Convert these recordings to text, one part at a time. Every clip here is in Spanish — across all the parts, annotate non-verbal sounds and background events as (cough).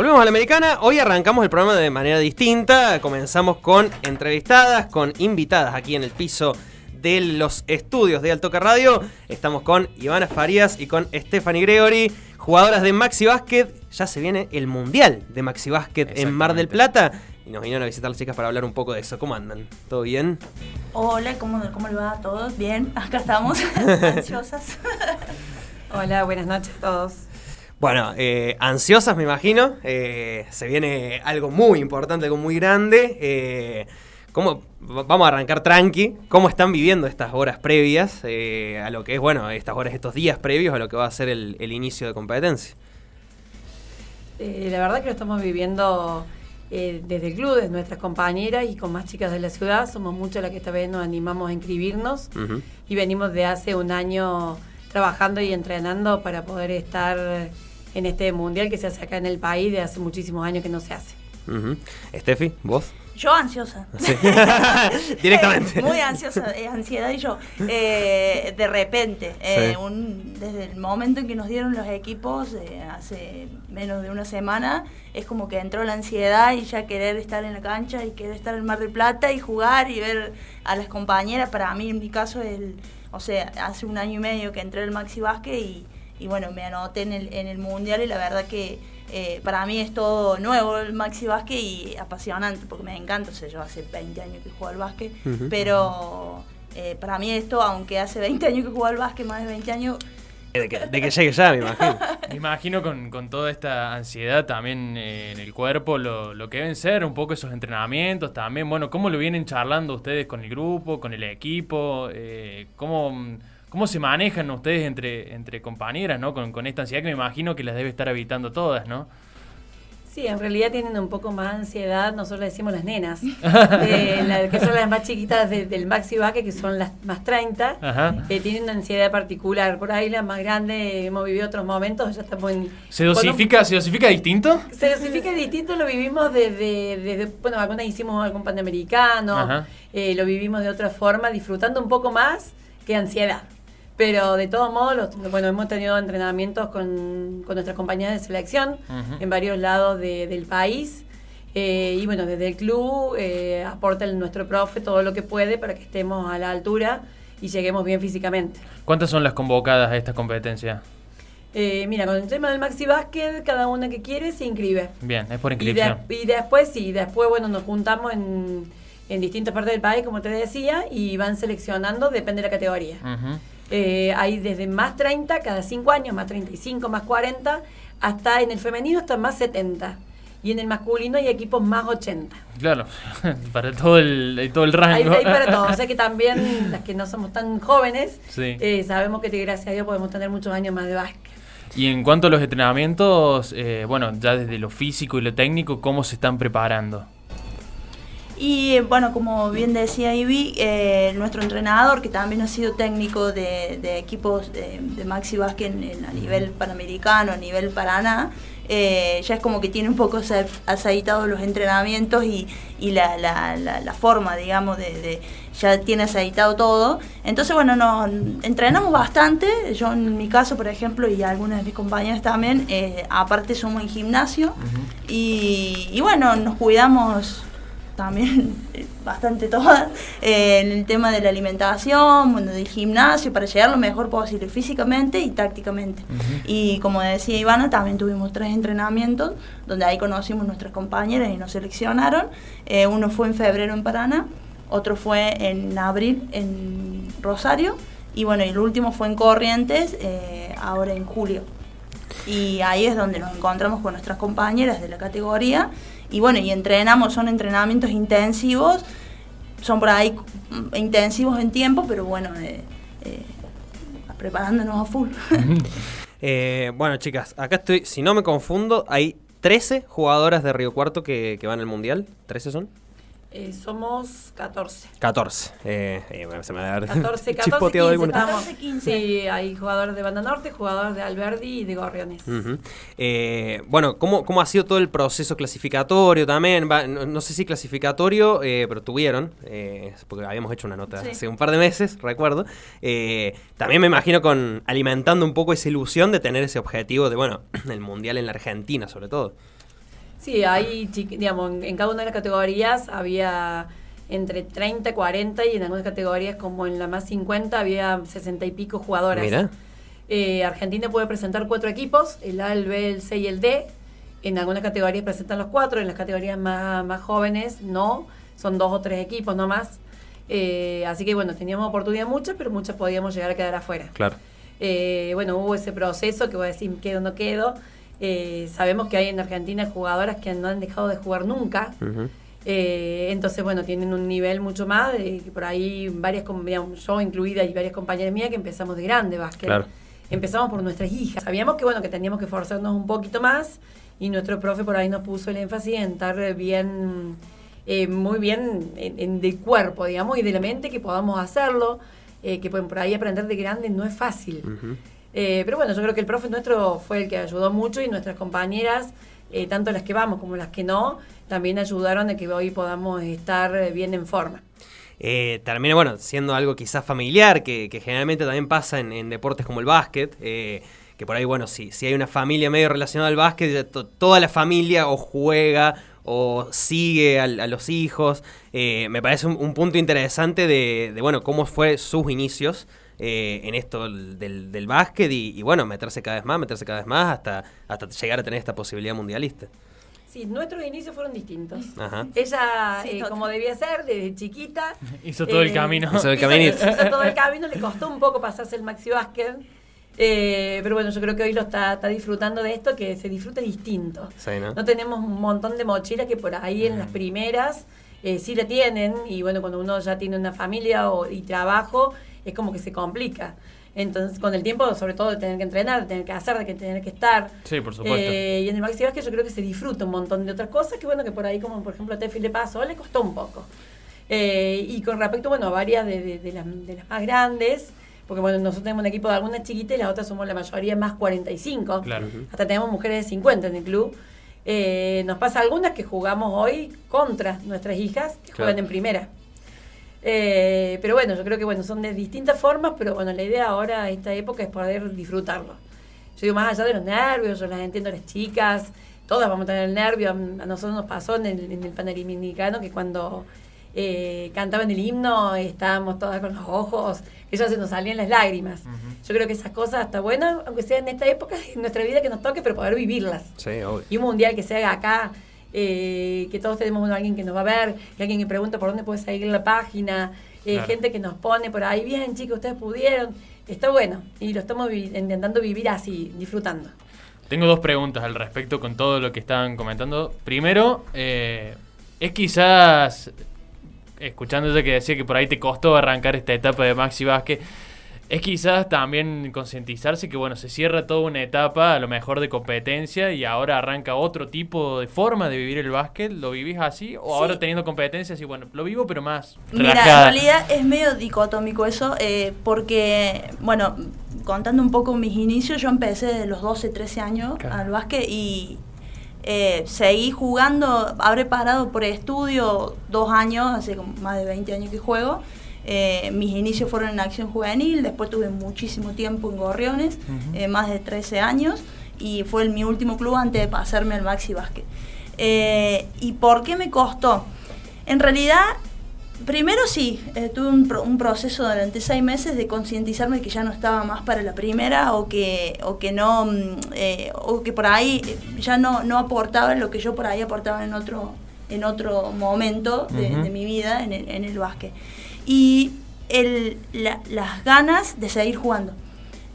Volvemos a la americana. Hoy arrancamos el programa de manera distinta. Comenzamos con entrevistadas, con invitadas aquí en el piso de los estudios de Altoca Radio. Estamos con Ivana Farías y con Stephanie Gregory, jugadoras de Maxi Basket. Ya se viene el Mundial de Maxi Basket en Mar del Plata. Y nos vinieron a visitar las chicas para hablar un poco de eso. ¿Cómo andan? ¿Todo bien? Hola, ¿cómo, cómo le va a todos? Bien, acá estamos, (laughs) (laughs) ansiosas. Hola, buenas noches a todos. Bueno, eh, ansiosas me imagino. Eh, se viene algo muy importante, algo muy grande. Eh, ¿cómo, vamos a arrancar tranqui. ¿Cómo están viviendo estas horas previas eh, a lo que es, bueno, estas horas, estos días previos a lo que va a ser el, el inicio de competencia? Eh, la verdad que lo estamos viviendo desde el club, desde nuestras compañeras y con más chicas de la ciudad. Somos muchas las que esta vez nos animamos a inscribirnos y venimos de hace un año trabajando y entrenando para poder estar en este mundial que se hace acá en el país de hace muchísimos años que no se hace. Ujú. Steffi, ¿vos? Yo ansiosa. Sí. (laughs) Directamente. Eh, Muy ansiosa, eh, ansiedad y yo. Eh, de repente, eh, Sí. un- desde el momento en que nos dieron los equipos, eh, hace menos de una semana, es como que entró la ansiedad y ya querer estar en la cancha y querer estar en Mar del Plata y jugar y ver a las compañeras. Para mí, en mi caso, el, o sea, hace un año y medio que entré al Maxi Basket y, y bueno, me anoté en el, en el Mundial y la verdad que eh, para mí es todo nuevo el Maxi Basket y apasionante porque me encanta. O sea, yo hace 20 años que juego al básquet, pero eh, para mí esto, aunque hace 20 años que juego al básquet, más de 20 años, De que, de que llegue ya, me imagino. Me imagino con, con toda esta ansiedad también eh, en el cuerpo, lo, lo que deben ser un poco esos entrenamientos también. Bueno, ¿cómo lo vienen charlando ustedes con el grupo, con el equipo? Eh, ¿cómo, ¿Cómo se manejan ustedes entre, entre compañeras, ¿no? Con, con esta ansiedad que me imagino que las debe estar habitando todas, ¿no? Sí, en realidad tienen un poco más ansiedad, nosotros le decimos las nenas, (laughs) eh, la- que son las más chiquitas de- del Maxi Baque, que son las más 30, Ajá. eh, tienen una ansiedad particular. Por ahí las más grandes hemos vivido otros momentos, ya estamos en... ¿Se dosifica, ¿se dosifica distinto? se dosifica distinto, lo vivimos desde, desde bueno, algunas hicimos algún panamericano, eh, lo vivimos de otra forma, disfrutando un poco más que ansiedad. Pero de todos modos, bueno, hemos tenido entrenamientos con, con nuestras compañías de selección en varios lados de- del país. eh, y bueno, desde el club eh, aporta el- nuestro profe todo lo que puede para que estemos a la altura y lleguemos bien físicamente. ¿Cuántas son las convocadas a esta competencia? Eh, mira, con el tema del Maxi Básquet, cada una que quiere se inscribe. Bien, es por Y, inscripción. de- y después, sí, después, bueno, nos juntamos en, en distintas partes del país, como te decía, y van seleccionando, depende de la categoría. Ujú. Eh, hay desde más 30 cada 5 años, más 35, más 40, hasta en el femenino hasta más 70. Y en el masculino hay equipos más 80. Claro, (laughs) para todo el, todo el Hay, rango. hay para todo. (laughs) O sea que también las que no somos tan jóvenes, Sí. eh, sabemos que gracias a Dios podemos tener muchos años más de básquet. Y en cuanto a los entrenamientos, eh, bueno, ya desde lo físico y lo técnico, ¿cómo se están preparando? Y eh, bueno, como bien decía Ivy, eh, nuestro entrenador, que también ha sido técnico de, de equipos de, de Maxi Basket en- en- a nivel panamericano, a nivel Paraná, eh, ya es como que tiene un poco ace- aceitados los entrenamientos y, y la, la- la- la forma, digamos, de, de- ya tiene aceitado todo. Entonces, bueno, nos entrenamos bastante. Yo en mi caso, por ejemplo, y algunas de mis compañeras también, eh, aparte somos en gimnasio. Y, y bueno, nos cuidamos también (laughs) bastante todas eh, en el tema de la alimentación, bueno, del gimnasio, para llegar lo mejor posible físicamente y tácticamente. Y como decía Ivana, también tuvimos tres entrenamientos donde ahí conocimos nuestras compañeras y nos seleccionaron. Eh, uno fue en febrero en Paraná, otro fue en abril en Rosario y bueno, y el último fue en Corrientes, eh, ahora en julio. Y ahí es donde nos encontramos con nuestras compañeras de la categoría. Y bueno, y entrenamos, son entrenamientos intensivos, son por ahí intensivos en tiempo, pero bueno, eh, eh, preparándonos a full. (laughs) Eh, bueno, chicas, acá estoy, si no me confundo, hay 13 jugadoras de Río Cuarto que, que van al Mundial. ¿13 son? Eh, somos 14. 14. Eh, eh, bueno, se me va a dar 14, 14, (laughs) chispoteado 15 alguna. estamos. 14, 15. Sí, hay jugadores de Banda Norte, jugadores de Alberdi y de Gorriones. Eh, bueno, ¿cómo, ¿cómo ha sido todo el proceso clasificatorio también? Va, no, no sé si clasificatorio, eh, pero tuvieron, eh, porque habíamos hecho una nota Sí. hace un par de meses, recuerdo. Eh, también me imagino con alimentando un poco esa ilusión de tener ese objetivo de, bueno, (clears throat) el Mundial en la Argentina sobre todo. Sí, hay, digamos, en, cada una de las categorías había entre 30, 40 y en algunas categorías como en la más 50 había 60 y pico jugadoras. Mira. Eh, Argentina puede presentar cuatro equipos, el A, el B, el C y el D. En algunas categorías presentan los cuatro, en las categorías más, más jóvenes no, son dos o tres equipos nomás. Eh, así que bueno, teníamos oportunidad muchas, pero muchas podíamos llegar a quedar afuera. Claro. Eh, bueno, hubo ese proceso que voy a decir quedo o no quedo. Sabemos que hay en Argentina jugadoras que no han dejado de jugar nunca. entonces, bueno, tienen un nivel mucho más, de, que por ahí varias, digamos, yo incluida y varias compañeras mías que empezamos de grande básquet. Claro. Empezamos por nuestras hijas. Sabíamos que, bueno, que teníamos que esforzarnos un poquito más y nuestro profe por ahí nos puso el énfasis en estar bien, eh, muy bien en, de cuerpo, digamos, y de la mente, que podamos hacerlo, eh, que por ahí aprender de grande no es fácil. Eh, pero bueno, yo creo que el profe nuestro fue el que ayudó mucho y nuestras compañeras, tanto las que vamos como las que no, también ayudaron a que hoy podamos estar bien en forma. termina, bueno, siendo algo quizás familiar, que, generalmente también pasa en, deportes como el básquet que por ahí, bueno, si, si hay una familia medio relacionada al básquet, toda la familia o juega o sigue a, los hijos. Eh, me parece un, punto interesante de, bueno, cómo fue sus inicios eh, en esto del, del básquet y, bueno, meterse cada vez más, meterse cada vez más hasta, hasta llegar a tener esta posibilidad mundialista. Sí, nuestros inicios fueron distintos. Ella, eh, como debía ser, desde chiquita. Hizo todo el camino. Hizo el camino. (laughs) Hizo todo el camino, le costó un poco pasarse el maxi básquet. Eh, pero bueno, yo creo que hoy lo está, disfrutando de esto, que se disfruta distinto. ¿no? tenemos un montón de mochilas que por ahí en las mm. primeras eh, sí la tienen, y bueno, cuando uno ya tiene una familia o, y trabajo, es como que se complica. Entonces, con el tiempo, sobre todo de tener que entrenar, de tener que hacer, de que tener que estar. Sí, por supuesto. Eh, y en el Maxi que yo creo que se disfruta un montón de otras cosas que, bueno, que por ahí, como por ejemplo a Tefi le pasó, le costó un poco. y con respecto, bueno, a varias de, las, de las más grandes, porque bueno, nosotros tenemos un equipo de algunas chiquitas y las otras somos la mayoría más 45. Claro. Hasta tenemos mujeres de 50 en el club. Eh, nos pasa algunas que jugamos hoy contra nuestras hijas que juegan en primera. Eh, pero bueno, yo creo que bueno, son de distintas formas, pero bueno, la idea ahora, esta época, es poder disfrutarlo. Yo digo, más allá de los nervios, yo las entiendo a las chicas, todas vamos a tener el nervio. A nosotros nos pasó en el, en el Panamericano que cuando eh, cantaban el himno, estábamos todas con los ojos eso se nos salían las lágrimas. Yo creo que esas cosas está bueno, aunque sea en esta época (laughs) en nuestra vida que nos toque, pero poder vivirlas. Y un mundial que se haga acá, eh, que todos tenemos a alguien que nos va a ver, que alguien que pregunta por dónde puede seguir la página, eh, gente que nos pone por ahí, bien chicos, ustedes pudieron. Está bueno y lo estamos intentando vivir así, disfrutando. Tengo dos preguntas al respecto con todo lo que estaban comentando. Primero, eh, es quizás escuchándote que decía que por ahí te costó arrancar esta etapa de Maxi Vázquez, es quizás también concientizarse que bueno, se cierra toda una etapa a lo mejor de competencia y ahora arranca otro tipo de forma de vivir el básquet. ¿Lo vivís así? ¿O ahora teniendo competencias y bueno, lo vivo pero más Mira, en realidad es medio dicotómico eso, eh, porque bueno, contando un poco mis inicios, yo empecé de los 12, 13 años al básquet y eh, seguí jugando, habré parado por estudio dos años, hace más de 20 años que juego. Eh, mis inicios fueron en acción juvenil, después tuve muchísimo tiempo en Gorriones, eh, más de 13 años, y fue mi último club antes de pasarme al Maxi Básquet. ¿Y por qué me costó? En realidad Primero sí, eh, tuve un, proceso durante seis meses de concientizarme que ya no estaba más para la primera o que, o que no, mm, eh, o que por ahí ya no, no aportaba lo que yo por ahí aportaba en otro, en otro momento de, mi vida en el, en el básquet. Y el, las ganas de seguir jugando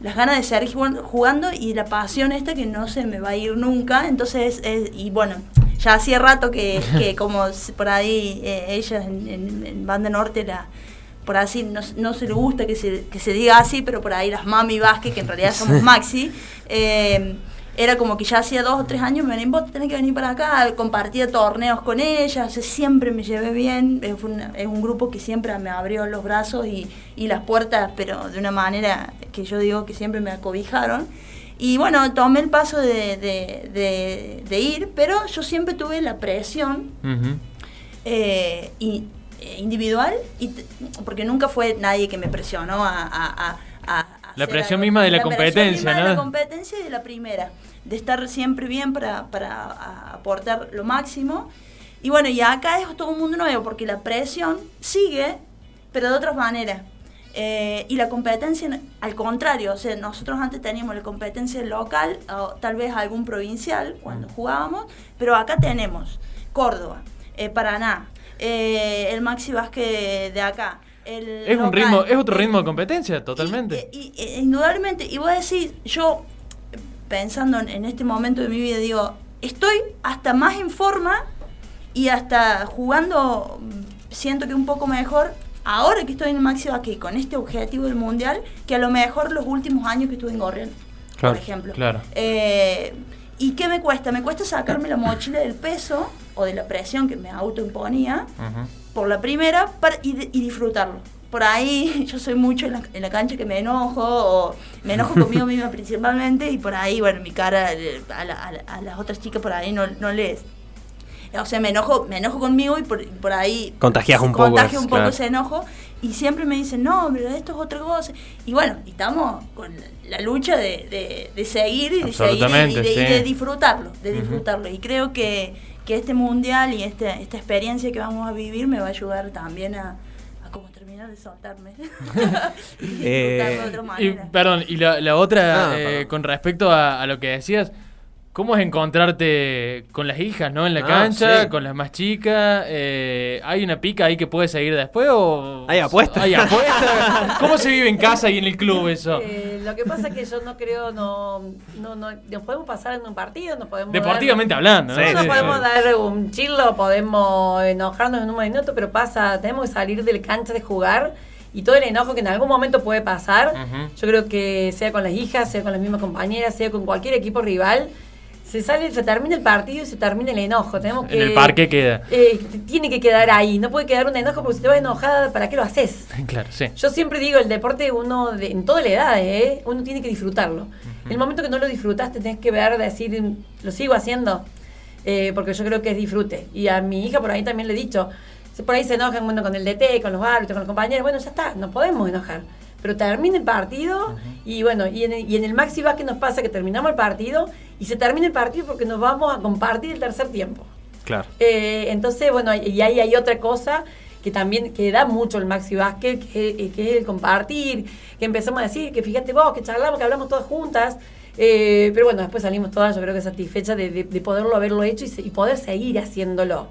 las ganas de seguir jugando y la pasión esta que no se me va a ir nunca. Entonces, y bueno, ya hacía rato que, (laughs) como por ahí eh, ellas en, Banda Norte la por así no, se le gusta que se, que se diga así, pero por ahí las mami Vázquez, que en realidad somos (laughs) Maxi, eh, era como que ya hacía dos o tres años me venían, vos tenés que venir para acá, compartía torneos con ellas, siempre me llevé bien, es, es, un grupo que siempre me abrió los brazos y, y las puertas, pero de una manera que yo digo que siempre me acobijaron. Y bueno, tomé el paso de, de, ir, pero yo siempre tuve la presión eh, y, eh, individual, y porque nunca fue nadie que me presionó a, La presión misma de la presión competencia, misma de la ¿no? competencia y de la primera, de estar siempre bien para, para aportar lo máximo. Y bueno, y acá es todo un mundo nuevo, porque la presión sigue, pero de otras maneras. Eh, y la competencia, al contrario, o sea, nosotros antes teníamos la competencia local, o tal vez algún provincial cuando jugábamos, pero acá tenemos Córdoba, eh, Paraná, eh, el Maxi Vázquez de acá. El Es un ritmo, es otro ritmo de competencia, totalmente. Y, y- y- indudablemente, y voy a decir, yo pensando en, este momento de mi vida, digo, estoy hasta más en forma y hasta jugando, mm, siento que un poco mejor ahora que estoy en el Maxi Vázquez con este objetivo del Mundial, que a lo mejor los últimos años que estuve en Gorrión, Claro, por ejemplo. claro. Eh, ¿Y qué me cuesta? Me cuesta sacarme la mochila del peso o de la presión que me autoimponía Ujú. por la primera para, y, y disfrutarlo. Por ahí (laughs) yo soy mucho en la, en la cancha que me enojo, o me enojo (laughs) conmigo misma principalmente, y por ahí, bueno, mi cara eh, a, la- a la- a las otras chicas por ahí no, no les... O sea, me enojo, me enojo conmigo y por, por ahí... Contagias un poco Contagio un poco claro. ese enojo. Y siempre me dicen, no, pero esto es otra cosa. Y bueno, y estamos con la, lucha de, de- de seguir y de seguir y de, Absolutamente, y de- y sí. de disfrutarlo, de disfrutarlo. Y creo que, que este mundial y este, esta experiencia que vamos a vivir me va a ayudar también a, a como terminar de soltarme. (laughs) y Eh, de otra Y, manera. perdón, y la, la otra, Ah, eh, con respecto a, a lo que decías, ¿cómo es encontrarte con las hijas, no? En la Ah, cancha, sí. con las más chicas. eh, ¿Hay una pica ahí que puede seguir después o...? ¿Hay apuestas? ¿Hay apuestas? ¿Cómo se vive en casa y en el club eso? Eh, lo que pasa es que yo no creo, no, no, no, nos podemos pasar en un partido, nos podemos Deportivamente dar, hablando, ¿no? Sí, no nos sí, podemos sí. dar un chilo, podemos enojarnos en un minuto, pero pasa, tenemos que salir del cancha de jugar y todo el enojo que en algún momento puede pasar, yo creo que sea con las hijas, sea con las mismas compañeras, sea con cualquier equipo rival, se sale, se termina el partido y se termina el enojo. Tenemos que, En el parque queda. eh, tiene que quedar ahí, no puede quedar un enojo porque si te vas enojada, ¿para qué lo haces? (laughs) Claro, sí. Yo siempre digo, el deporte uno, de- en toda la edad, ¿eh? uno tiene que disfrutarlo. En el momento que no lo disfrutaste, tenés que ver, decir, lo sigo haciendo, eh, porque yo creo que es disfrute. Y a mi hija por ahí también le he dicho, por ahí se enojan bueno, con el DT, con los árbitros, con los compañeros, bueno, ya está, no podemos enojar. Pero termina el partido y bueno, y en el, y en el Maxi Vázquez nos pasa que terminamos el partido y se termina el partido porque nos vamos a compartir el tercer tiempo. Claro. Eh, entonces, bueno, y ahí hay otra cosa que también que da mucho el Maxi Vázquez, que, eh, que es el compartir, que empezamos a decir, que fíjate vos, que charlamos, que hablamos todas juntas. eh, pero bueno, después salimos todas, yo creo que satisfechas de, de- de poderlo haberlo hecho y, se- y poder seguir haciéndolo.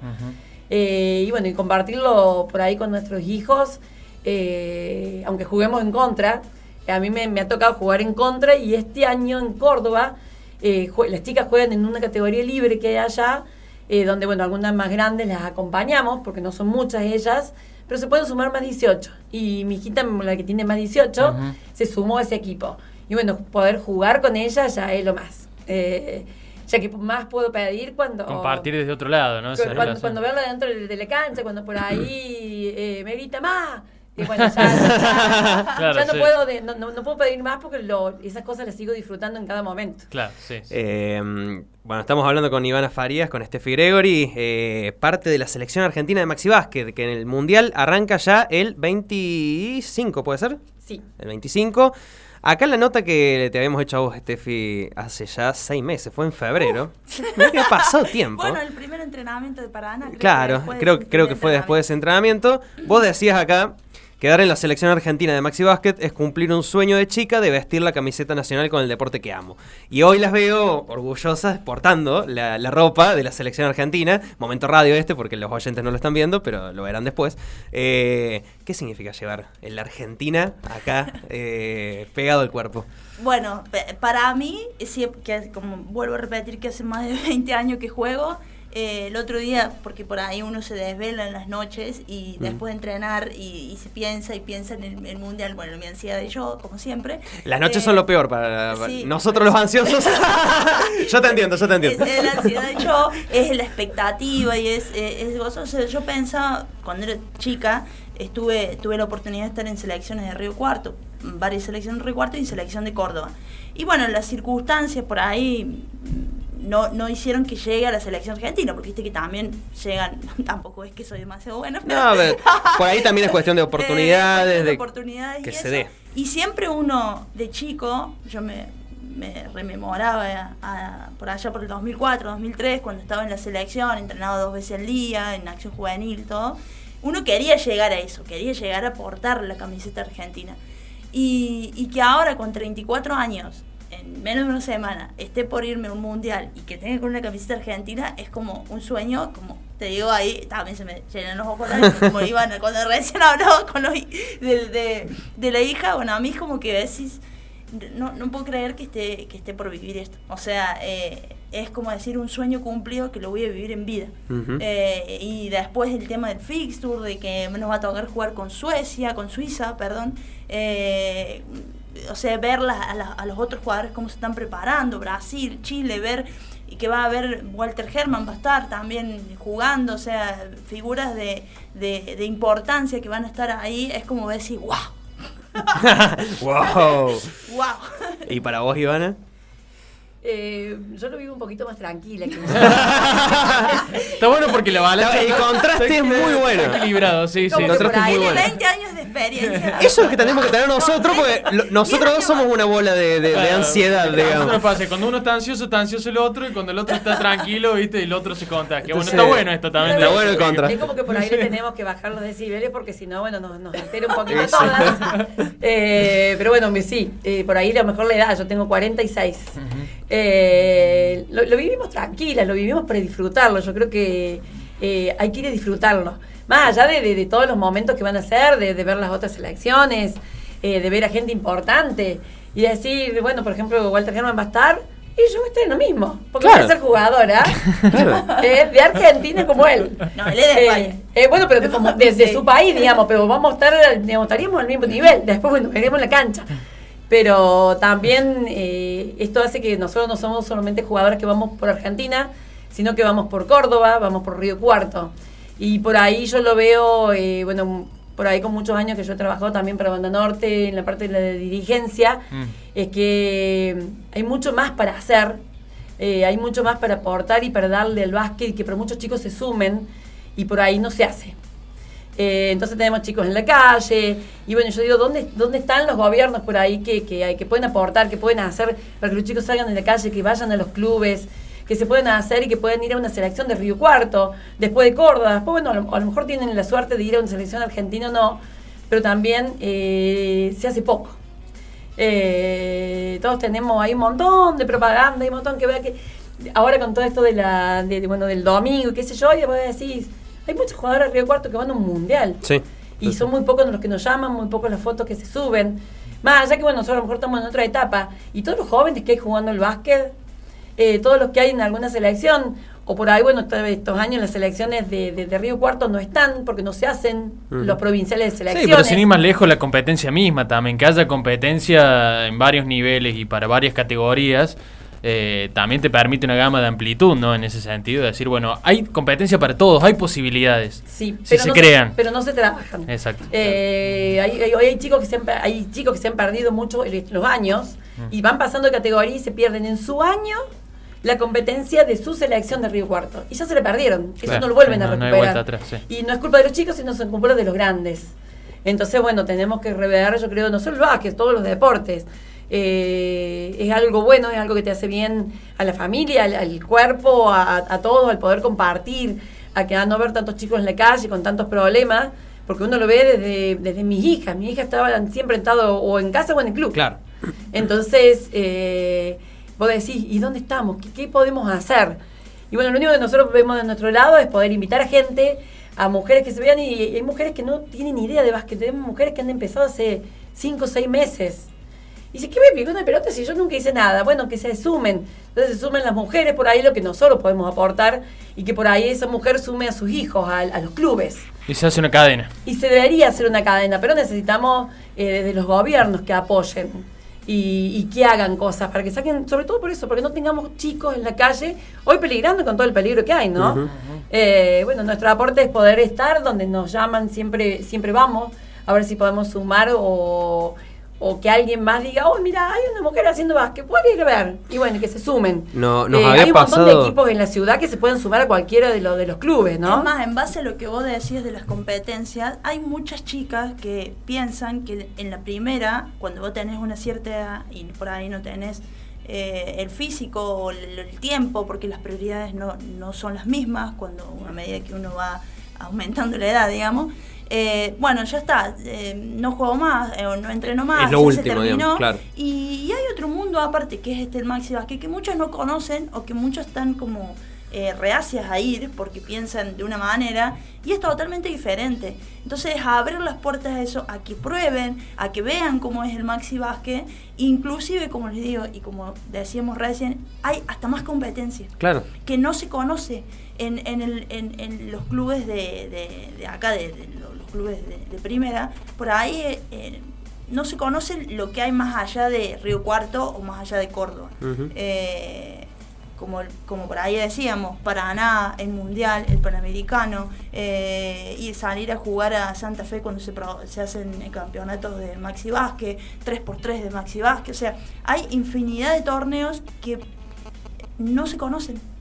Eh, y bueno, y compartirlo por ahí con nuestros hijos, eh, aunque juguemos en contra. A mí me, me ha tocado jugar en contra y este año en Córdoba eh, las chicas juegan en una categoría libre que hay allá, eh, donde bueno, algunas más grandes las acompañamos, porque no son muchas ellas, pero se pueden sumar más 18. Y mi hijita, la que tiene más 18, Ujú. se sumó a ese equipo. Y bueno, poder jugar con ella ya es lo más. Eh, ya que más puedo pedir cuando... Compartir desde otro lado, ¿no? Cuando, relación. cuando verlo dentro de, de la cancha, cuando por ahí (clears throat) eh, me grita más. Y bueno, ya, ya- (laughs) Claro, ya no, sí. puedo de- no, no- no puedo pedir más porque lo- esas cosas las sigo disfrutando en cada momento. Claro, sí. sí. Eh, bueno, estamos hablando con Ivana Farías, con Steffi Gregory, eh, parte de la selección argentina de Maxi Básquet, que en el Mundial arranca ya el 25, ¿puede ser? Sí. El 25. Acá la nota que te habíamos hecho a vos, Steffi, hace ya seis meses, fue en febrero. Mirá que ha pasado tiempo. Bueno, el primer entrenamiento de Paraná. creo Claro, que creo, creo que fue después de ese entrenamiento. Vos decías acá, quedar en la selección argentina de Maxi Basket es cumplir un sueño de chica de vestir la camiseta nacional con el deporte que amo. Y hoy las veo orgullosas portando la, ropa de la selección argentina. Momento radio este, porque los oyentes no lo están viendo, pero lo verán después. Eh, ¿Qué significa llevar la Argentina acá eh, pegado al cuerpo? Bueno, para mí, sí, que como vuelvo a repetir que hace más de (laughs) 20 años que juego, eh, el otro día, porque por ahí uno se desvela en las noches y Mm. después de entrenar y, y se piensa y piensa en el, el mundial, bueno, mi ansiedad y yo, como siempre. Las noches Eh, son lo peor para, para sí. nosotros los ansiosos. (laughs) yo te entiendo, yo te entiendo. Es, es la ansiedad y yo, es la expectativa y es, eh, es sea, yo pensaba, cuando era chica, estuve tuve la oportunidad de estar en selecciones de Río Cuarto, varias selecciones de Río Cuarto y selección de Córdoba. Y bueno, las circunstancias por ahí no, no hicieron que llegue a la selección argentina, porque viste que también llegan, (laughs) tampoco es que soy demasiado buena. pero- No, a ver, por ahí también es cuestión de (laughs) Eh, oportunidades, de oportunidades que y se dé. Y siempre uno de chico, yo me, me rememoraba a- por allá por el 2004, 2003, cuando estaba en la selección, entrenaba dos veces al día, en acción juvenil y todo, uno quería llegar a eso, quería llegar a portar la camiseta argentina. Y, y que ahora con 34 años, en menos de una semana, esté por irme a un mundial y que tenga con una camiseta argentina, es como un sueño, como te digo ahí, también se me llenan los ojos, como (laughs) iban cuando recién hablaba con los, de, de- de la hija, bueno, a mí es como que decís, no, no puedo creer que esté, que esté por vivir esto. O sea, eh, es como decir un sueño cumplido que lo voy a vivir en vida. Eh, y después el tema del fixture, de que nos va a tocar jugar con Suecia, con Suiza, perdón. Eh, o sea, ver la- a, la- a los otros jugadores cómo se están preparando, Brasil, Chile, ver y que va a haber Walter Herman va a estar también jugando, o sea, figuras de, de, de importancia que van a estar ahí, es como decir, wow, ¡Wow! wow. ¿Y para vos, Ivana? Eh, yo lo vivo un poquito más tranquila. que- (laughs) Está bueno porque la balanza. El contraste es muy bueno. Equilibrado, sí, sí. Como que Contraste por ahí muy Tiene bueno. 20 años de experiencia. (laughs) Eso es lo que tenemos que tener nosotros, porque lo- nosotros dos somos una bola de, de- de Claro. ansiedad, nosotros digamos. pasa, cuando uno está ansioso, está ansioso el otro, y cuando el otro está (laughs) tranquilo, viste, y el otro se contagia. Bueno, Entonces, está bueno esto también. está bueno el contra. Es como que por ahí le tenemos que bajar los decibeles porque si no, bueno, nos, nos altera un poquito todas. (laughs) Eh, pero bueno, me- sí, eh, por ahí a lo mejor la edad, yo tengo 46. Eh, lo, lo vivimos tranquilas, lo vivimos para disfrutarlo. Yo creo que eh, hay que ir a disfrutarlo. Más allá de, de- de todos los momentos que van a ser, de, de ver las otras selecciones, eh, de ver a gente importante y decir, bueno, por ejemplo, Walter Herman va a estar. Y yo en lo mismo, porque Claro. voy a ser jugadora (laughs) (laughs) eh, de Argentina como él. No, él es de Eh, España. eh, bueno, pero como desde Sí. su país, digamos, pero vamos a estar, digamos, estaríamos al mismo nivel. Después, bueno, veremos en la cancha. Pero también eh, esto hace que nosotros no somos solamente jugadores que vamos por Argentina, sino que vamos por Córdoba, vamos por Río Cuarto. Y por ahí yo lo veo, eh, bueno, por ahí con muchos años que yo he trabajado también para Banda Norte, en la parte de la dirigencia, Mm. es que hay mucho más para hacer, eh, hay mucho más para aportar y para darle al básquet y que para muchos chicos se sumen y por ahí no se hace. Eh, entonces tenemos chicos en la calle y bueno, yo digo, ¿dónde, dónde están los gobiernos por ahí que, que, hay- que pueden aportar, que pueden hacer para que los chicos salgan de la calle, que vayan a los clubes, que se pueden hacer y que pueden ir a una selección de Río Cuarto, después de Córdoba, después bueno, a lo, a lo mejor tienen la suerte de ir a una selección argentina o no, pero también eh, se hace poco. Eh, todos tenemos ahí un montón de propaganda, hay un montón que vea que ahora con todo esto de la de, de, bueno del domingo qué sé yo, y después decís, hay muchos jugadores de Río Cuarto que van a un mundial. Sí. Y son muy pocos los que nos llaman, muy pocos las fotos que se suben. Más allá que bueno, nosotros a lo mejor estamos en otra etapa. Y todos los jóvenes que hay jugando el básquet, eh, todos los que hay en alguna selección, o por ahí, bueno, estos años las selecciones de, de- de Río Cuarto no están porque no se hacen los provinciales de Sí, selecciones. pero sin ir más lejos, la competencia misma también, que haya competencia en varios niveles y para varias categorías, eh, también te permite una gama de amplitud, ¿no? En ese sentido, de decir, bueno, hay competencia para todos, hay posibilidades. Sí, Si pero se no crean. pero no se trabajan. Exacto. Eh, hay, hay- hoy hay chicos que se han, hay chicos que se han perdido mucho los años y van pasando de categoría y se pierden en su año la competencia de su selección de Río Cuarto. Y ya se le perdieron. Eso Claro, no lo vuelven a no- recuperar. vuelta atrás, sí. Y no es culpa de los chicos, sino es culpa de los grandes. Entonces, bueno, tenemos que rever, yo creo, no solo el básquet, todos los deportes. Eh, es algo bueno, es algo que te hace bien a la familia, al, al cuerpo, a, a todos, al poder compartir, a que a no ver tantos chicos en la calle con tantos problemas, porque uno lo ve desde, desde mis hijas. Mis hijas estaban siempre estado o en casa o en el club. Claro. Entonces, eh, vos decís, ¿y dónde estamos? ¿Qué, qué podemos hacer? Y bueno, lo único que nosotros vemos de nuestro lado es poder invitar a gente, a mujeres que se vean, y, y hay mujeres que no tienen idea de básquet, tenemos mujeres que han empezado hace 5 o 6 meses. Y dice, ¿qué me picó una pelota si yo nunca hice nada? Bueno, que se sumen. Entonces se sumen las mujeres, por ahí lo que nosotros podemos aportar, y que por ahí esa mujer sume a sus hijos, a, a los clubes. Y se hace una cadena. Y se debería hacer una cadena, pero necesitamos eh, desde los gobiernos que apoyen y, y que hagan cosas para que saquen, sobre todo por eso, porque no tengamos chicos en la calle, hoy peligrando con todo el peligro que hay, ¿no? Eh, bueno, nuestro aporte es poder estar donde nos llaman, siempre, siempre vamos, a ver si podemos sumar o, o, que alguien más diga, oh, mira, hay una mujer haciendo básquet, puede ir a ver. Y bueno, que se sumen. No, nos Eh, había hay un montón de equipos en la ciudad que se pueden sumar a cualquiera de, los de los clubes, ¿no? Es más, en base a lo que vos decías de las competencias, hay muchas chicas que piensan que en la primera, cuando vos tenés una cierta edad y por ahí no tenés eh, el físico o el, el tiempo, porque las prioridades no, no son las mismas cuando a medida que uno va aumentando la edad, digamos. Eh, bueno, ya está, eh, no juego más, eh, no entreno más, Es lo ya último, se terminó. digamos, claro. Y, y hay otro mundo aparte que es este el Maxi Basket, que muchos no conocen o que muchos están como eh, reacias a ir porque piensan de una manera y es totalmente diferente. Entonces, abrir las puertas a eso, a que prueben, a que vean cómo es el Maxi Basket, inclusive, como les digo, y como decíamos recién, hay hasta más competencia Claro. que no se conoce en, en, el- en- en los clubes de, de- de acá, de, de lo- los clubes de, primera, por ahí eh, eh, no se conoce lo que hay más allá de Río Cuarto o más allá de Córdoba. Eh, como, como por ahí decíamos, Paraná, el Mundial, el Panamericano, eh, y salir a jugar a Santa Fe cuando se, se hacen campeonatos de Maxi Basket, 3x3 de Maxi Basket, o sea, hay infinidad de torneos que no se conocen.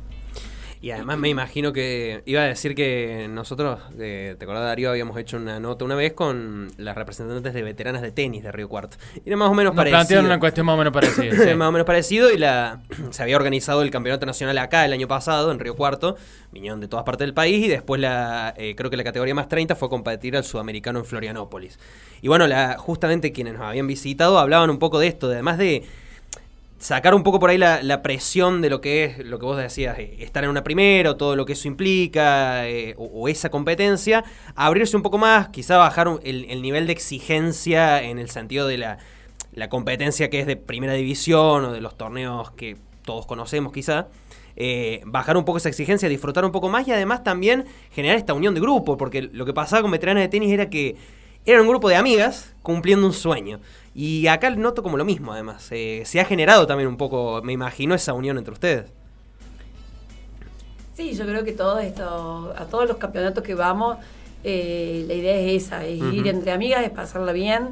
Y además me imagino que iba a decir que nosotros, eh, te acordás Darío, habíamos hecho una nota una vez con las representantes de veteranas de tenis de Río Cuarto. Y era más o menos Nos parecido. plantearon una cuestión más o menos parecida. (laughs) sí. más o menos parecido y la (clears throat) se había organizado el campeonato nacional acá el año pasado en Río Cuarto, vinieron de todas partes del país y después la eh, creo que la categoría más 30 fue a competir al sudamericano en Florianópolis. Y bueno, la, justamente quienes nos habían visitado hablaban un poco de esto, de, además de sacar un poco por ahí la, presión de lo que es lo que vos decías, eh, estar en una primera o todo lo que eso implica, eh, o, esa competencia, abrirse un poco más, quizá bajar el, el nivel de exigencia en el sentido de la, la competencia que es de primera división o de los torneos que todos conocemos quizá. eh, bajar un poco esa exigencia, disfrutar un poco más y además también generar esta unión de grupo, porque lo que pasaba con veteranas de tenis era que eran un grupo de amigas cumpliendo un sueño. Y acá noto como lo mismo, además. Eh, se ha generado también un poco, me imagino, esa unión entre ustedes. Sí, yo creo que todo esto, a todos los campeonatos que vamos, eh, la idea es esa, es ir entre amigas, es pasarla bien.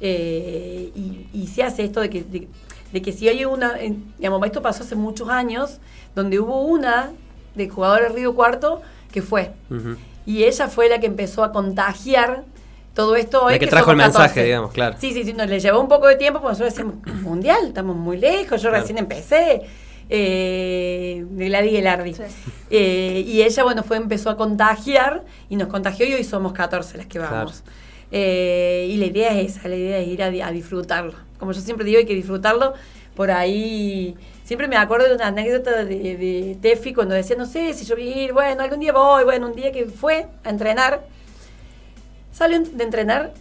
eh, y, y se hace esto de que, de, de que si hay una, digamos, esto pasó hace muchos años, donde hubo una de jugadora de Río Cuarto que fue. Y ella fue la que empezó a contagiar todo esto hoy. La que trajo somos el mensaje, 14. digamos, claro. Sí, sí, sí, nos le llevó un poco de tiempo porque nosotros decimos, (clears throat) mundial, estamos muy lejos, yo Claro. recién empecé. Eh, de Gladys Gelardi. Sí. Eh, y ella, bueno, fue, empezó a contagiar y nos contagió y hoy somos 14 las que vamos. Eh, y la idea es esa, la idea es ir a, a disfrutarlo. Como yo siempre digo, hay que disfrutarlo. Por ahí, siempre me acuerdo de una anécdota de, de Tefi cuando decía, no sé si yo voy a ir, bueno, algún día voy, bueno, un día que fue a entrenar, salió de entrenar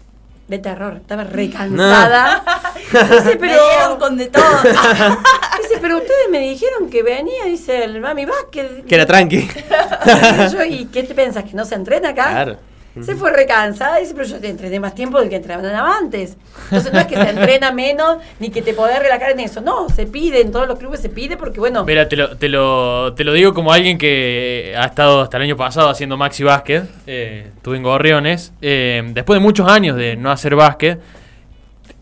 de terror, estaba re cansada. (laughs) (laughs) Dice, Me dieron con de todo. (laughs) Dice, pero ustedes me dijeron que venía, dice el mami Vázquez. Que era tranqui. Y yo, ¿Y qué te piensas? ¿Que no se entrena acá? Claro. Se fue recansada y dice, pero yo te entrené más tiempo del que entrenaba antes. Entonces no es que se entrena (laughs) menos ni que te podés relajar en eso. No, se pide, en todos los clubes se pide porque, bueno, Mira, te lo, te, lo, te lo digo como alguien que ha estado hasta el año pasado haciendo maxi básquet. Eh, estuve en Gorriones. Eh, después de muchos años de no hacer básquet,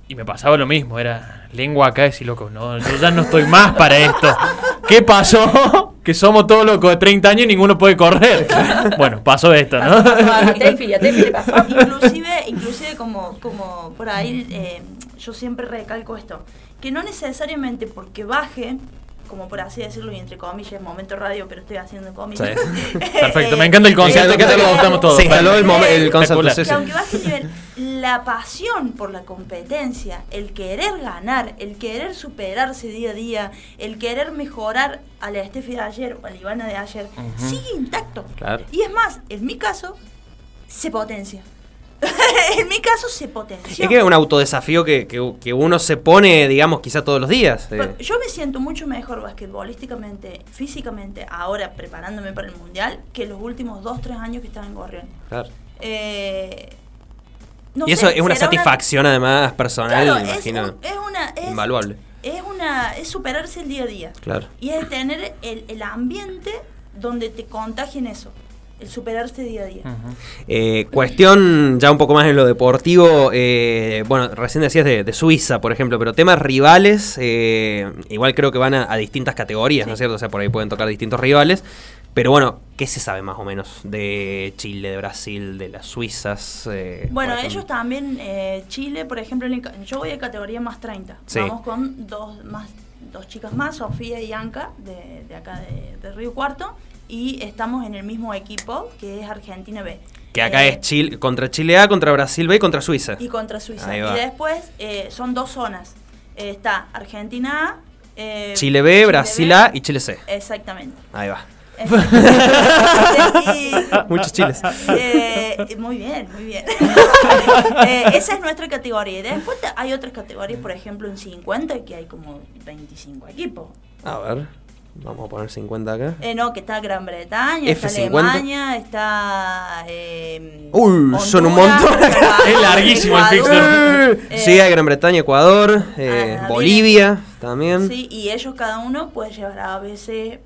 y me pasaba lo mismo, era lengua acá y loco, no, yo ya no estoy más para esto. (laughs) ¿Qué pasó? (laughs) Que somos todos locos de 30 años y ninguno puede correr. (laughs) Bueno, pasó esto, ¿no? a Tefi, a Tefi le pasó. inclusive, inclusive como, como por ahí eh, yo siempre recalco esto, que no necesariamente porque baje, como por así decirlo y entre comillas, momento radio, pero estoy haciendo comillas. Sí. (laughs) Perfecto, me encanta el concepto, que te lo adoptamos todos. Sí, el, el concepto. Que sí. aunque baje el nivel, la pasión por la competencia, el querer ganar, el querer superarse día a día, el querer mejorar a la Steffi de ayer o a la Ivana de ayer, sigue intacto. Claro. Y es más, en mi caso, se potencia. (laughs) en mi caso, se potencia. Es que es un autodesafío que, que, que uno se pone, digamos, quizá todos los días. eh. Yo me siento mucho mejor basquetbolísticamente, físicamente, ahora preparándome para el mundial, que los últimos dos, tres años que estaba en Gorrión. Claro. Eh, no y eso sé, es una satisfacción, además, personal, Claro, me es, imagino. un- es una. Es, invaluable. Es una. Es superarse el día a día. Claro. Y es tener el, el ambiente donde te contagien eso. El superarse día a día. Eh, cuestión ya un poco más en lo deportivo. eh, bueno, recién decías de, de Suiza, por ejemplo, pero temas rivales, eh, igual creo que van a, a distintas categorías, ¿no es cierto? O sea, por ahí pueden tocar distintos rivales. Pero bueno, ¿qué se sabe más o menos de Chile, de Brasil, de las Suizas? eh, Bueno, ellos también, eh, Chile, por ejemplo, en el ca- yo voy a categoría más 30. Sí. Vamos con dos más dos chicas más, Sofía y Anka, de, de acá de, de Río Cuarto, y estamos en el mismo equipo que es Argentina B. Que acá Eh, es Chile, contra Chile A, contra Brasil B y contra Suiza. Y contra Suiza. Y después eh, son dos zonas. Eh, está Argentina A, eh, Chile B, Brasil B. A y Chile C. Exactamente. Ahí va. (laughs) Y- (laughs) Muchos chiles. Eh, muy bien, muy bien. (laughs) Eh, esa es nuestra categoría. Y después hay otras categorías, por ejemplo, en 50, que hay como 25 equipos. A ver, vamos a poner 50 acá. Eh, no, que está Gran Bretaña, está F50. Alemania, está. Eh, Uy, son un montón. (laughs) Es larguísimo el fixture. eh, sí, hay Gran Bretaña, Ecuador, eh, ah, Bolivia también. Sí, y ellos cada uno puede llevar a veces.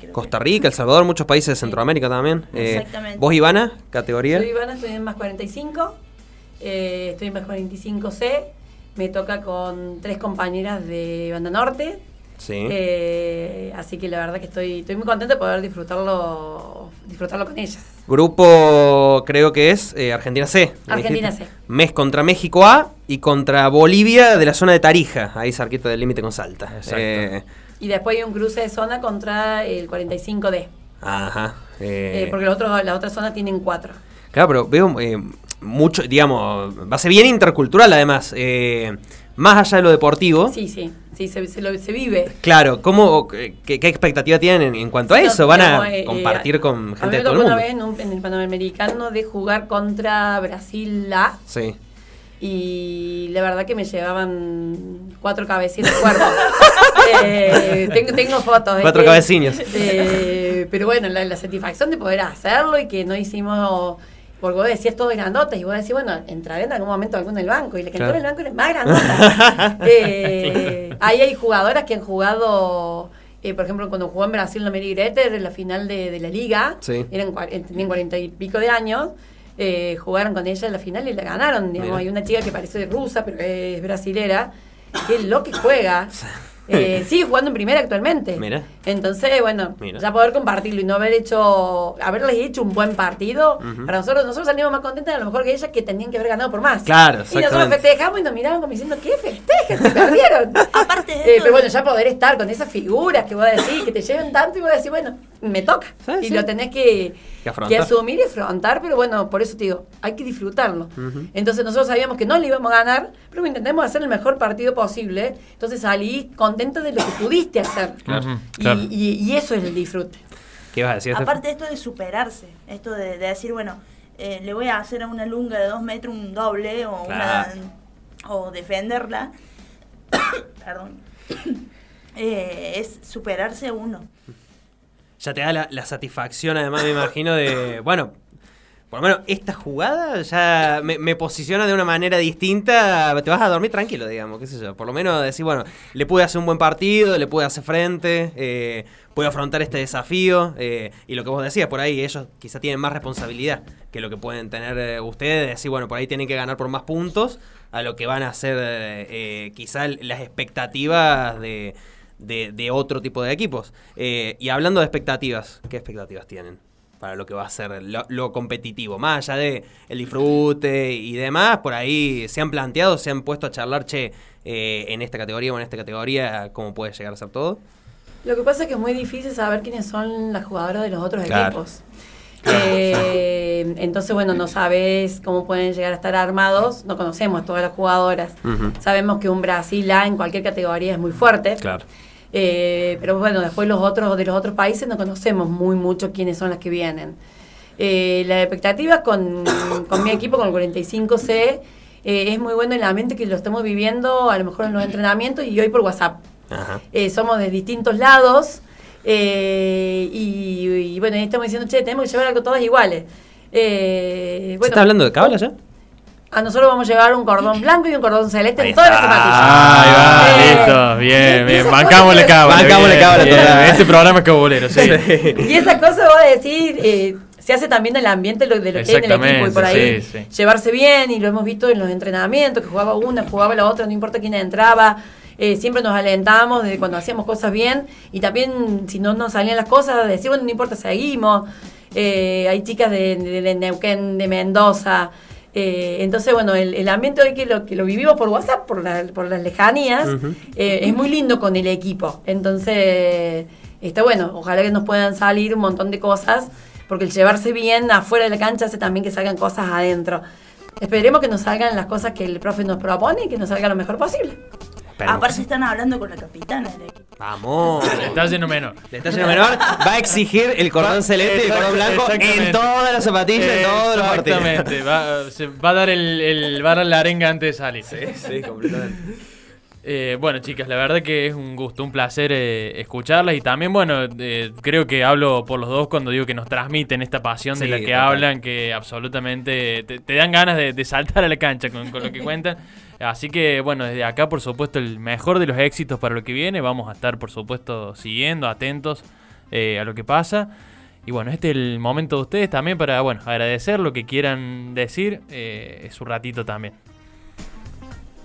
Que- Costa Rica, El Salvador, muchos países de Centroamérica también. Eh, Exactamente. ¿Vos, Ivana, categoría? Soy Ivana, estoy en más 45. eh, estoy en más 45C. Me toca con tres compañeras de Banda Norte. Sí. eh, así que la verdad que estoy, estoy muy contenta de poder disfrutarlo, disfrutarlo con ellas. Grupo, creo que es eh, Argentina C. Argentina dijiste. C. Mes contra México A y contra Bolivia de la zona de Tarija, ahí cerquita del límite con Salta. Exacto. Eh, Y después hay un cruce de zona contra el 45D. ajá. eh, eh, porque los otros, las otras zonas tienen cuatro. Claro, pero veo eh, mucho, digamos, va a ser bien intercultural además. eh, más allá de lo deportivo. Sí, sí, sí, se, se, lo- se vive. Claro, ¿cómo, qué, qué expectativa tienen en, en cuanto a eso? ¿Van digamos, a eh, compartir eh, con a mí gente me de todo el mundo? una vez en, un- en el Panamericano de jugar contra Brasil A Sí. y la verdad que me llevaban cuatro cabecitas de cuerpo. (laughs) Eh, tengo, tengo fotos. de Cuatro que- cabecillos. eh, pero bueno, la, la satisfacción de poder hacerlo y que no hicimos... Porque vos decías todos grandotes y vos decís, bueno, entraré en algún momento alguno en el banco. Y la que entró en el banco era más grandota. (laughs) Eh, ahí hay jugadoras que han jugado, eh, por ejemplo, cuando jugó en Brasil la Mary Greter en la final de, de la liga, Sí. eran, eh, tenían cuarenta y pico de años, eh, jugaron con ella en la final y la ganaron. Digamos. Mira. Hay una chica que parece rusa, pero es brasilera, que es lo que juega. (laughs) Eh, sigue jugando en primera actualmente. Mira. Entonces, bueno, Mira. ya poder compartirlo y no haber hecho, haberles hecho un buen partido, para nosotros, nosotros salimos más contentos a lo mejor que ellas que tenían que haber ganado por más. Claro, Y nosotros festejamos y nos miraban como diciendo, ¿qué festejan? Se perdieron. (laughs) Aparte de Eh, pero bueno, ya poder estar con esas figuras que vos decís, que te lleven tanto y vos decís, bueno, me toca. Sí, y sí. lo tenés que, Que afrontar. que asumir y afrontar, pero bueno, por eso te digo, hay que disfrutarlo. Entonces nosotros sabíamos que no le íbamos a ganar, pero intentamos hacer el mejor partido posible. Entonces salí contento de lo que pudiste hacer. Y, claro. y- y eso es el disfrute. ¿Qué vas a decir? Aparte esto de superarse, esto de, de decir, bueno, eh, le voy a hacer a una lunga de dos metros un doble o, Claro. una, o defenderla, (coughs) perdón, (coughs) Eh, es superarse uno. Ya te da la, satisfacción, además, me imagino, de. Bueno, por lo menos esta jugada ya me, posiciona de una manera distinta. Te vas a dormir tranquilo, digamos, qué sé yo. Por lo menos decir, bueno, le pude hacer un buen partido, le pude hacer frente, eh, afrontar este desafío. eh, y lo que vos decías, por ahí ellos quizá tienen más responsabilidad que lo que pueden tener eh, ustedes. Decir, bueno, por ahí tienen que ganar por más puntos a lo que van a ser eh, eh, quizá las expectativas de, de- de otro tipo de equipos. Eh, y hablando de expectativas, ¿qué expectativas tienen? para lo que va a ser lo, lo competitivo, más allá de el disfrute y demás, por ahí se han planteado, se han puesto a charlar, che, eh, en esta categoría o en esta categoría, cómo puede llegar a ser todo. Lo que pasa es que es muy difícil saber quiénes son las jugadoras de los otros Claro. equipos. Eh, entonces, bueno, no sabes cómo pueden llegar a estar armados. No conocemos todas las jugadoras. Sabemos que un Brasil A en cualquier categoría es muy fuerte. Claro. Eh, pero bueno, después los otros de los otros países no conocemos muy mucho quiénes son las que vienen. Eh, la expectativa con, con mi equipo, con el 45C, eh, es muy bueno en la mente que lo estamos viviendo a lo mejor en los entrenamientos y hoy por WhatsApp. Ajá. Eh, somos de distintos lados eh, y, y bueno, y estamos diciendo, che, tenemos que llevar algo todas iguales. Eh, ¿Se bueno, está hablando de cábala ya? A nosotros vamos a llevar un cordón (laughs) blanco y un cordón celeste Ahí en todas las zapatillas. Ahí va, Eh, listo, bien, bien. Bancámosle cábala. Bancámosle cábala bien. total. Este programa es cabulero, sí. Y esa cosa voy a decir, eh, se hace también el ambiente lo- de lo que hay en el equipo y por ahí sí, sí. llevarse bien y lo hemos visto en los entrenamientos, que jugaba una, jugaba la otra, no importa quién entraba. eh, siempre nos alentamos desde cuando hacíamos cosas bien y también si no nos salían las cosas, decir, bueno, no importa, seguimos. Eh, hay chicas de, de- de Neuquén, de Mendoza. Eh, entonces, bueno, el, el ambiente hoy que lo, que lo vivimos por WhatsApp, por, la- por las lejanías, eh, es muy lindo con el equipo. Entonces, está bueno. Ojalá que nos puedan salir un montón de cosas, porque el llevarse bien afuera de la cancha hace también que salgan cosas adentro. Esperemos que nos salgan las cosas que el profe nos propone y que nos salga lo mejor posible. Esperemos Aparte están hablando con la capitana del equipo. Vamos. Está lleno menor. Le está yendo menor, va a exigir el cordón celeste y el cordón blanco en todas las zapatillas, en todos los partidos. Exactamente. Va, se va a dar el, el- va a dar la arenga antes de salir. Sí, sí, completamente. Eh, bueno, chicas, la verdad que es un gusto, un placer eh, escucharlas y también, bueno, eh, creo que hablo por los dos cuando digo que nos transmiten esta pasión de la que total. hablan, que absolutamente te, te dan ganas de, de saltar a la cancha con, con lo que cuentan. Así que, bueno, desde acá, por supuesto, el mejor de los éxitos para lo que viene. Vamos a estar, por supuesto, siguiendo, atentos eh, a lo que pasa. Y bueno, este es el momento de ustedes también para, bueno, agradecer lo que quieran decir. eh, su ratito también.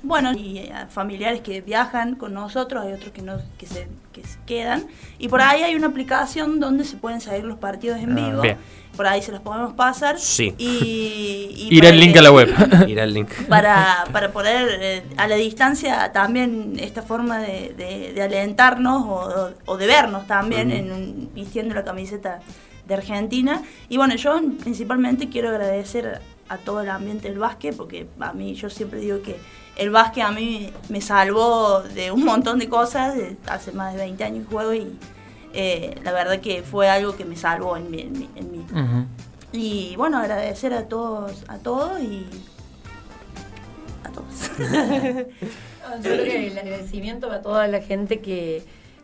Bueno, y eh, familiares que viajan con nosotros, hay otros que, no, que, se, que se quedan. Y por ahí hay una aplicación donde se pueden seguir los partidos en Ah, vivo. bien. Por ahí se los podemos pasar. Sí. Y, y (laughs) Ir el link a la web. (laughs) Ir al link. Para, para poder eh, a la distancia también esta forma de, de- de alentarnos o, o de vernos también en un- vistiendo la camiseta de Argentina. Y bueno, yo principalmente quiero agradecer a todo el ambiente del básquet, porque a mí yo siempre digo que el básquet a mí me salvó de un montón de cosas, de- hace más de 20 años juego y eh, la verdad que fue algo que me salvó en mí. en mí- en mí. Ujú. Y bueno, agradecer a todos, a todos y a todos. (laughs) Yo creo que el agradecimiento a toda la gente que,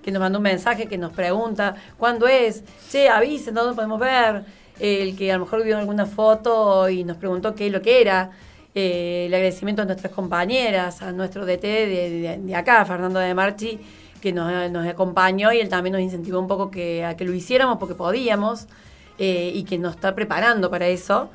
que nos mandó un mensaje, que nos pregunta cuándo es, che, avisen, dónde podemos ver, el que a lo mejor vio alguna foto y nos preguntó qué es lo que era, eh, el agradecimiento a nuestras compañeras, a nuestro DT de, de- de acá, Fernando de Marchi, que nos, nos acompañó y él también nos incentivó un poco que, a que lo hiciéramos porque podíamos. eh, y que nos está preparando para eso.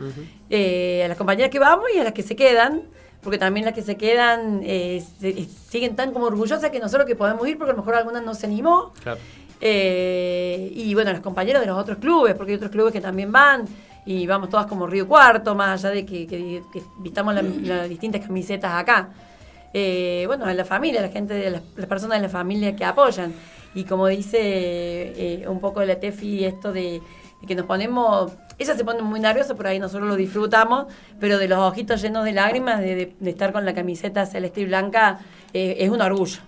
Eh, a las compañeras que vamos y a las que se quedan, porque también las que se quedan eh, se- siguen tan como orgullosas que nosotros que podemos ir, porque a lo mejor alguna no se animó. Claro. Eh, y bueno, los compañeros de los otros clubes, porque hay otros clubes que también van, y vamos todas como Río Cuarto, más allá de que, que- que vistamos la- las distintas camisetas acá. Eh, bueno, a la familia, la gente, de las, las personas de la familia que apoyan. Y como dice eh, un poco la Tefi, esto de, de que nos ponemos, ella se pone muy nerviosa, por ahí nosotros lo disfrutamos, pero de los ojitos llenos de lágrimas, de, de- de estar con la camiseta celeste y blanca, eh, es un orgullo.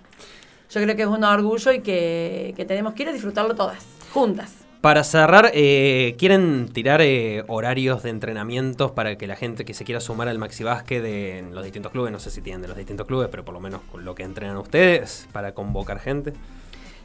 Yo creo que es un orgullo y que, que tenemos que ir a disfrutarlo todas, juntas. Para cerrar, eh, ¿quieren tirar eh, horarios de entrenamientos para que la gente que se quiera sumar al Maxi Básquet de en los distintos clubes, no sé si tienen de los distintos clubes, pero por lo menos con lo que entrenan ustedes, para convocar gente?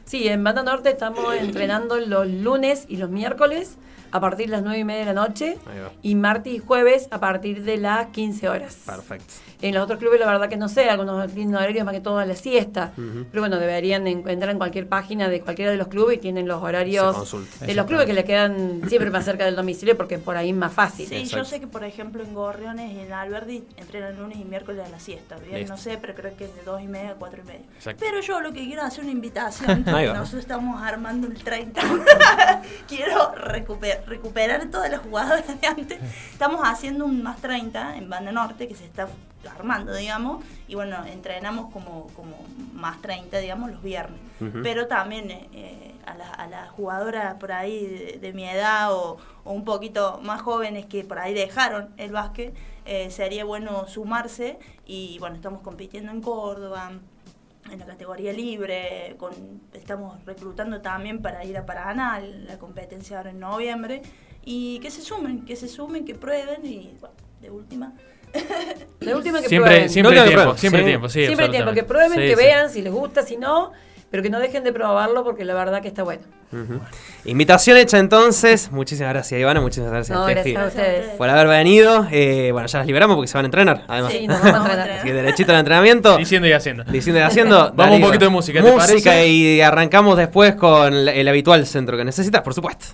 Sí, en Banda Norte estamos entrenando los lunes y los miércoles a partir de las 9 y media de la noche y martes y jueves a partir de las 15 horas. Perfecto. En los otros clubes la verdad que no sé, algunos tienen horarios más que todo a la siesta, pero bueno, deberían en- entrar en cualquier página de cualquiera de los clubes y tienen los horarios de los clubes que le quedan siempre más cerca del domicilio porque por ahí es más fácil. Sí, Exacto. yo sé que por ejemplo en Gorriones y en Alberdi entrenan lunes y miércoles a la siesta. Bien, Listo. no sé, pero creo que es de 2 y media a 4 y media. Exacto. Pero yo lo que quiero es hacer una invitación. (laughs) Nosotros estamos armando el 30. (laughs) quiero recuper- recuperar todas las jugadoras de antes. Estamos haciendo un más 30 en Banda Norte que se está armando, digamos. Y bueno, entrenamos como, como más 30, digamos, los viernes. Pero también eh, eh, a las a las jugadoras por ahí de, de mi edad o, o un poquito más jóvenes que por ahí dejaron el básquet, eh, sería bueno sumarse y bueno, estamos compitiendo en Córdoba, en la categoría libre, con, estamos reclutando también para ir a Paraná, la competencia ahora en noviembre, y que se sumen, que se sumen, que prueben y bueno, de última. De última que Siempre, prueben. siempre No tiempo, prueben, siempre hay sí. tiempo, sí. Siempre hay tiempo, que prueben, Sí, que sí. vean si les gusta, si no, pero que no dejen de probarlo porque la verdad que está bueno. Invitación hecha entonces. Muchísimas gracias, Ivana. Muchísimas gracias, No, gracias a ustedes. por haber venido. Eh, bueno, ya las liberamos porque se van a entrenar, además. Sí, nos vamos a (laughs) entrenar. Así que derechito al entrenamiento. Diciendo y haciendo. Diciendo y haciendo. (laughs) Vamos un Darío. poquito de música, ¿te Música parece? y arrancamos después con el habitual centro que necesitas, por supuesto.